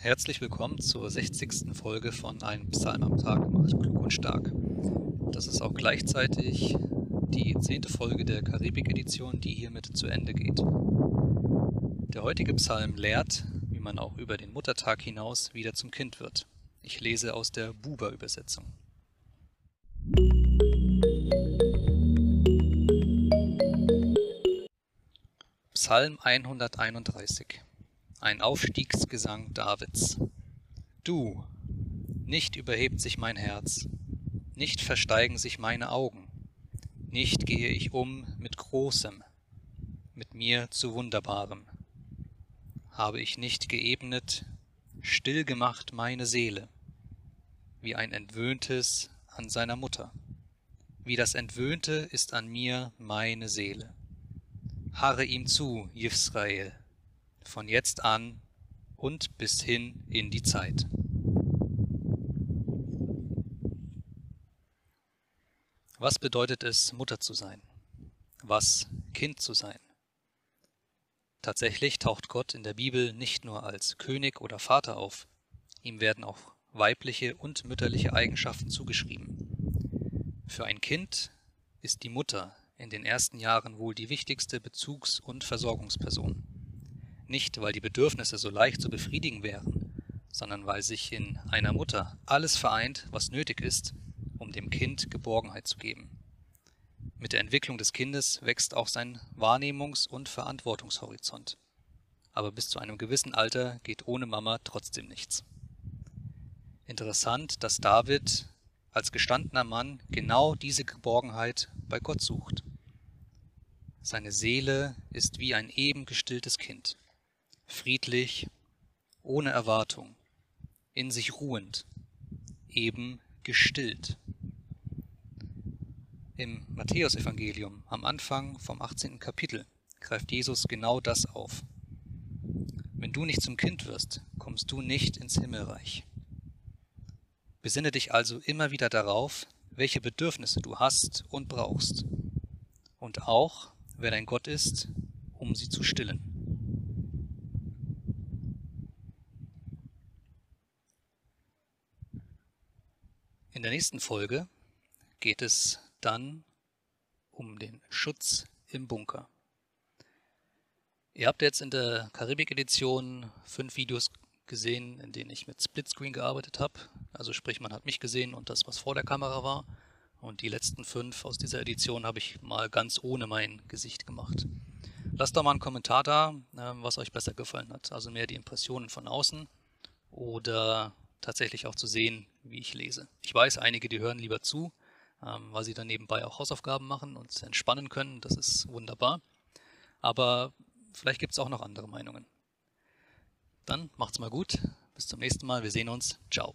Herzlich willkommen zur 60. Folge von Ein Psalm am Tag macht klug und stark. Das ist auch gleichzeitig die zehnte Folge der Karibik-Edition, die hiermit zu Ende geht. Der heutige Psalm lehrt, wie man auch über den Muttertag hinaus wieder zum Kind wird. Ich lese aus der Buber-Übersetzung. Psalm 131 Ein Aufstiegsgesang Davids Du, nicht überhebt sich mein Herz, nicht versteigen sich meine Augen, nicht gehe ich um mit Großem, mit mir zu Wunderbarem. Habe ich nicht geebnet, still gemacht meine Seele, wie ein Entwöhntes an seiner Mutter. Wie das Entwöhnte ist an mir meine Seele harre ihm zu, Jisrael, von jetzt an und bis hin in die Zeit. Was bedeutet es, Mutter zu sein? Was Kind zu sein? Tatsächlich taucht Gott in der Bibel nicht nur als König oder Vater auf, ihm werden auch weibliche und mütterliche Eigenschaften zugeschrieben. Für ein Kind ist die Mutter in den ersten Jahren wohl die wichtigste Bezugs- und Versorgungsperson. Nicht, weil die Bedürfnisse so leicht zu befriedigen wären, sondern weil sich in einer Mutter alles vereint, was nötig ist, um dem Kind Geborgenheit zu geben. Mit der Entwicklung des Kindes wächst auch sein Wahrnehmungs- und Verantwortungshorizont. Aber bis zu einem gewissen Alter geht ohne Mama trotzdem nichts. Interessant, dass David als gestandener Mann genau diese Geborgenheit bei Gott sucht. Seine Seele ist wie ein eben gestilltes Kind, friedlich, ohne Erwartung, in sich ruhend, eben gestillt. Im Matthäusevangelium am Anfang vom 18. Kapitel greift Jesus genau das auf. Wenn du nicht zum Kind wirst, kommst du nicht ins Himmelreich. Besinne dich also immer wieder darauf, welche Bedürfnisse du hast und brauchst. Und auch, wer dein Gott ist, um sie zu stillen. In der nächsten Folge geht es dann um den Schutz im Bunker. Ihr habt jetzt in der Karibik-Edition fünf Videos gesehen, in denen ich mit Splitscreen gearbeitet habe. Also sprich, man hat mich gesehen und das, was vor der Kamera war. Und die letzten fünf aus dieser Edition habe ich mal ganz ohne mein Gesicht gemacht. Lasst doch mal einen Kommentar da, ähm, was euch besser gefallen hat. Also mehr die Impressionen von außen oder tatsächlich auch zu sehen, wie ich lese. Ich weiß, einige, die hören lieber zu, ähm, weil sie dann nebenbei auch Hausaufgaben machen und entspannen können. Das ist wunderbar. Aber vielleicht gibt es auch noch andere Meinungen. Dann macht's mal gut. Bis zum nächsten Mal. Wir sehen uns. Ciao.